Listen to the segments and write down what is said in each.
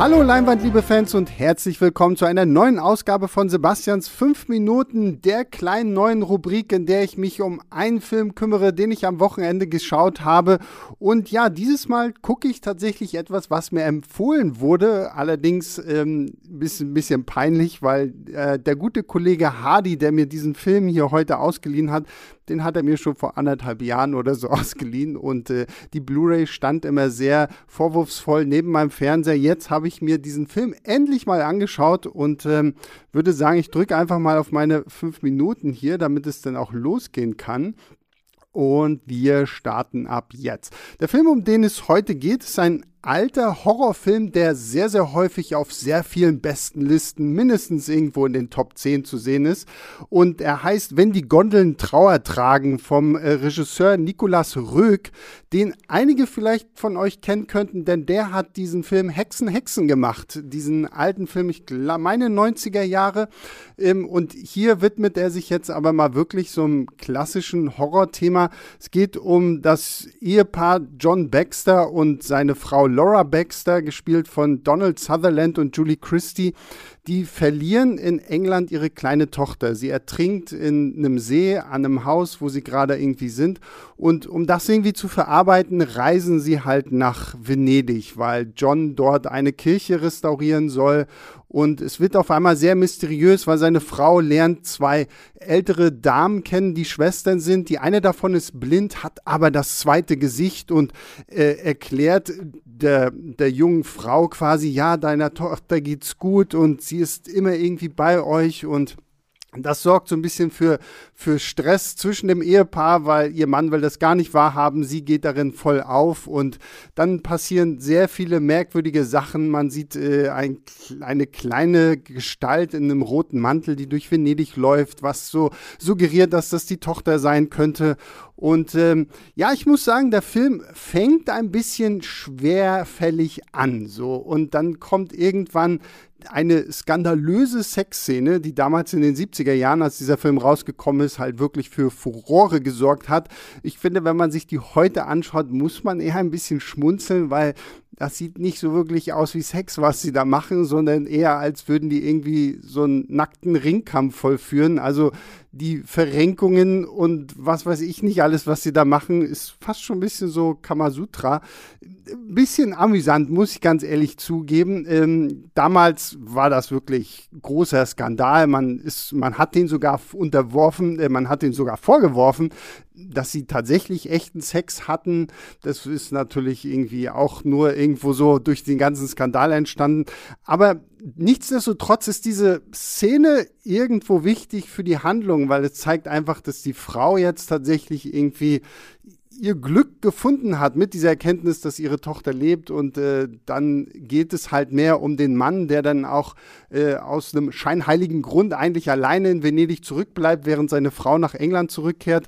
Hallo Leinwand, liebe Fans und herzlich willkommen zu einer neuen Ausgabe von Sebastians 5 Minuten, der kleinen neuen Rubrik, in der ich mich um einen Film kümmere, den ich am Wochenende geschaut habe. Und ja, dieses Mal gucke ich tatsächlich etwas, was mir empfohlen wurde, allerdings ähm, bisschen, bisschen peinlich, weil äh, der gute Kollege Hardy, der mir diesen Film hier heute ausgeliehen hat, den hat er mir schon vor anderthalb Jahren oder so ausgeliehen und äh, die Blu-ray stand immer sehr vorwurfsvoll neben meinem Fernseher. Jetzt habe ich mir diesen Film endlich mal angeschaut und ähm, würde sagen, ich drücke einfach mal auf meine fünf Minuten hier, damit es dann auch losgehen kann. Und wir starten ab jetzt. Der Film, um den es heute geht, ist ein alter Horrorfilm, der sehr, sehr häufig auf sehr vielen besten Listen mindestens irgendwo in den Top 10 zu sehen ist. Und er heißt Wenn die Gondeln Trauer tragen vom äh, Regisseur Nicolas Röck, den einige vielleicht von euch kennen könnten, denn der hat diesen Film Hexen, Hexen gemacht. Diesen alten Film, ich meine 90er Jahre. Ähm, und hier widmet er sich jetzt aber mal wirklich so einem klassischen Horrorthema. Es geht um das Ehepaar John Baxter und seine Frau Laura Baxter, gespielt von Donald Sutherland und Julie Christie, die verlieren in England ihre kleine Tochter. Sie ertrinkt in einem See an einem Haus, wo sie gerade irgendwie sind. Und um das irgendwie zu verarbeiten, reisen sie halt nach Venedig, weil John dort eine Kirche restaurieren soll. Und es wird auf einmal sehr mysteriös, weil seine Frau lernt zwei ältere Damen kennen, die Schwestern sind. Die eine davon ist blind, hat aber das zweite Gesicht und äh, erklärt der, der jungen Frau quasi, ja, deiner Tochter geht's gut und sie ist immer irgendwie bei euch und das sorgt so ein bisschen für, für Stress zwischen dem Ehepaar, weil ihr Mann will das gar nicht wahrhaben. Sie geht darin voll auf und dann passieren sehr viele merkwürdige Sachen. Man sieht äh, ein, eine kleine Gestalt in einem roten Mantel, die durch Venedig läuft, was so suggeriert, dass das die Tochter sein könnte. Und ähm, ja, ich muss sagen, der Film fängt ein bisschen schwerfällig an. So. Und dann kommt irgendwann eine skandalöse Sexszene, die damals in den 70er Jahren, als dieser Film rausgekommen ist, halt wirklich für Furore gesorgt hat. Ich finde, wenn man sich die heute anschaut, muss man eher ein bisschen schmunzeln, weil das sieht nicht so wirklich aus wie Sex, was sie da machen, sondern eher als würden die irgendwie so einen nackten Ringkampf vollführen. Also die Verrenkungen und was weiß ich nicht alles, was sie da machen, ist fast schon ein bisschen so Kamasutra. Ein bisschen amüsant, muss ich ganz ehrlich zugeben. Ähm, damals war das wirklich großer Skandal. Man, ist, man hat den sogar unterworfen, äh, man hat den sogar vorgeworfen, dass sie tatsächlich echten Sex hatten, das ist natürlich irgendwie auch nur irgendwo so durch den ganzen Skandal entstanden. Aber nichtsdestotrotz ist diese Szene irgendwo wichtig für die Handlung, weil es zeigt einfach, dass die Frau jetzt tatsächlich irgendwie ihr Glück gefunden hat mit dieser Erkenntnis, dass ihre Tochter lebt und äh, dann geht es halt mehr um den Mann, der dann auch äh, aus einem scheinheiligen Grund eigentlich alleine in Venedig zurückbleibt, während seine Frau nach England zurückkehrt.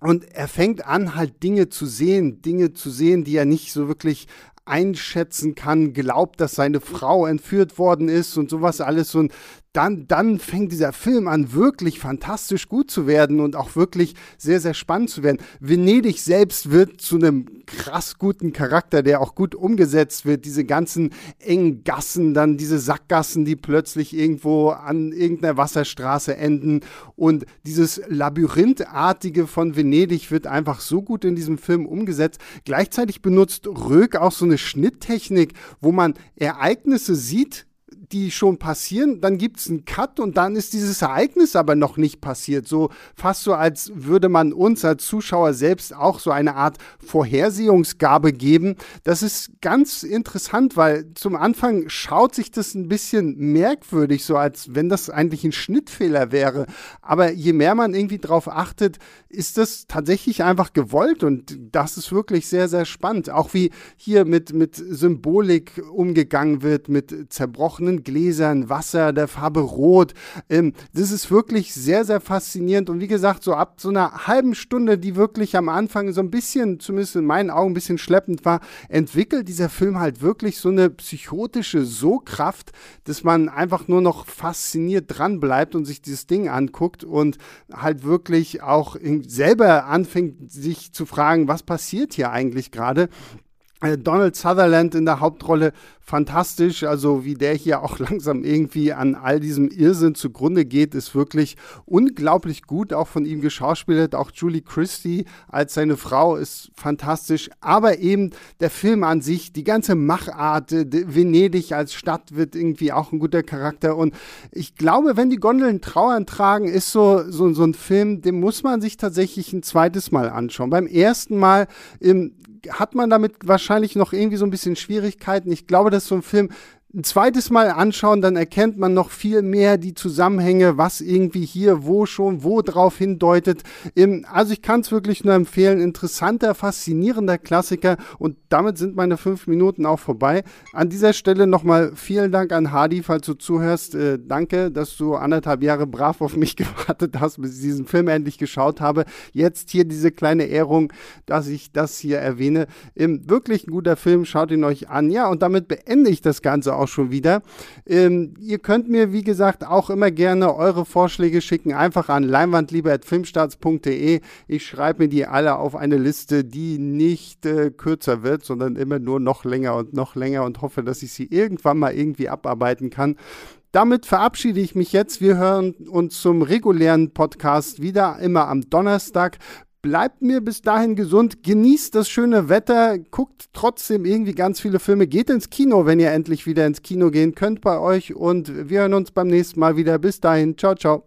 Und er fängt an, halt Dinge zu sehen, Dinge zu sehen, die er nicht so wirklich einschätzen kann, glaubt, dass seine Frau entführt worden ist und sowas alles. Und dann, dann fängt dieser Film an, wirklich fantastisch gut zu werden und auch wirklich sehr, sehr spannend zu werden. Venedig selbst wird zu einem krass guten Charakter, der auch gut umgesetzt wird. Diese ganzen engen Gassen, dann diese Sackgassen, die plötzlich irgendwo an irgendeiner Wasserstraße enden. Und dieses Labyrinthartige von Venedig wird einfach so gut in diesem Film umgesetzt. Gleichzeitig benutzt Röck auch so eine Schnitttechnik, wo man Ereignisse sieht, die schon passieren, dann gibt es einen Cut und dann ist dieses Ereignis aber noch nicht passiert. So fast so, als würde man uns als Zuschauer selbst auch so eine Art Vorhersehungsgabe geben. Das ist ganz interessant, weil zum Anfang schaut sich das ein bisschen merkwürdig, so als wenn das eigentlich ein Schnittfehler wäre. Aber je mehr man irgendwie drauf achtet, ist das tatsächlich einfach gewollt und das ist wirklich sehr, sehr spannend. Auch wie hier mit, mit Symbolik umgegangen wird, mit zerbrochenen Gläsern, Wasser der Farbe Rot. Ähm, das ist wirklich sehr, sehr faszinierend. Und wie gesagt, so ab so einer halben Stunde, die wirklich am Anfang so ein bisschen, zumindest in meinen Augen, ein bisschen schleppend war, entwickelt dieser Film halt wirklich so eine psychotische So-Kraft, dass man einfach nur noch fasziniert dran bleibt und sich dieses Ding anguckt und halt wirklich auch selber anfängt, sich zu fragen, was passiert hier eigentlich gerade. Äh, Donald Sutherland in der Hauptrolle fantastisch. Also wie der hier auch langsam irgendwie an all diesem Irrsinn zugrunde geht, ist wirklich unglaublich gut. Auch von ihm geschauspielert. Auch Julie Christie als seine Frau ist fantastisch. Aber eben der Film an sich, die ganze Machart, Venedig als Stadt wird irgendwie auch ein guter Charakter. Und ich glaube, wenn die Gondeln Trauern tragen, ist so, so, so ein Film, den muss man sich tatsächlich ein zweites Mal anschauen. Beim ersten Mal im hat man damit wahrscheinlich noch irgendwie so ein bisschen Schwierigkeiten. Ich glaube, das ist so ein Film, ein zweites Mal anschauen, dann erkennt man noch viel mehr die Zusammenhänge, was irgendwie hier, wo schon, wo drauf hindeutet. Also ich kann es wirklich nur empfehlen. Interessanter, faszinierender Klassiker und damit sind meine fünf Minuten auch vorbei. An dieser Stelle nochmal vielen Dank an Hardy, falls du zuhörst. Äh, danke, dass du anderthalb Jahre brav auf mich gewartet hast, bis ich diesen Film endlich geschaut habe. Jetzt hier diese kleine Ehrung, dass ich das hier erwähne. Ähm, wirklich ein guter Film, schaut ihn euch an. Ja, und damit beende ich das Ganze auch schon wieder. Ähm, ihr könnt mir, wie gesagt, auch immer gerne eure Vorschläge schicken. Einfach an leinwandliebe.filmstarts.de. Ich schreibe mir die alle auf eine Liste, die nicht äh, kürzer wird, sondern immer nur noch länger und noch länger und hoffe, dass ich sie irgendwann mal irgendwie abarbeiten kann damit verabschiede ich mich jetzt. Wir hören uns zum regulären Podcast wieder immer am Donnerstag. Bleibt mir bis dahin gesund, genießt das schöne Wetter, guckt trotzdem irgendwie ganz viele Filme, geht ins Kino, wenn ihr endlich wieder ins Kino gehen könnt bei euch und wir hören uns beim nächsten Mal wieder. Bis dahin, ciao, ciao.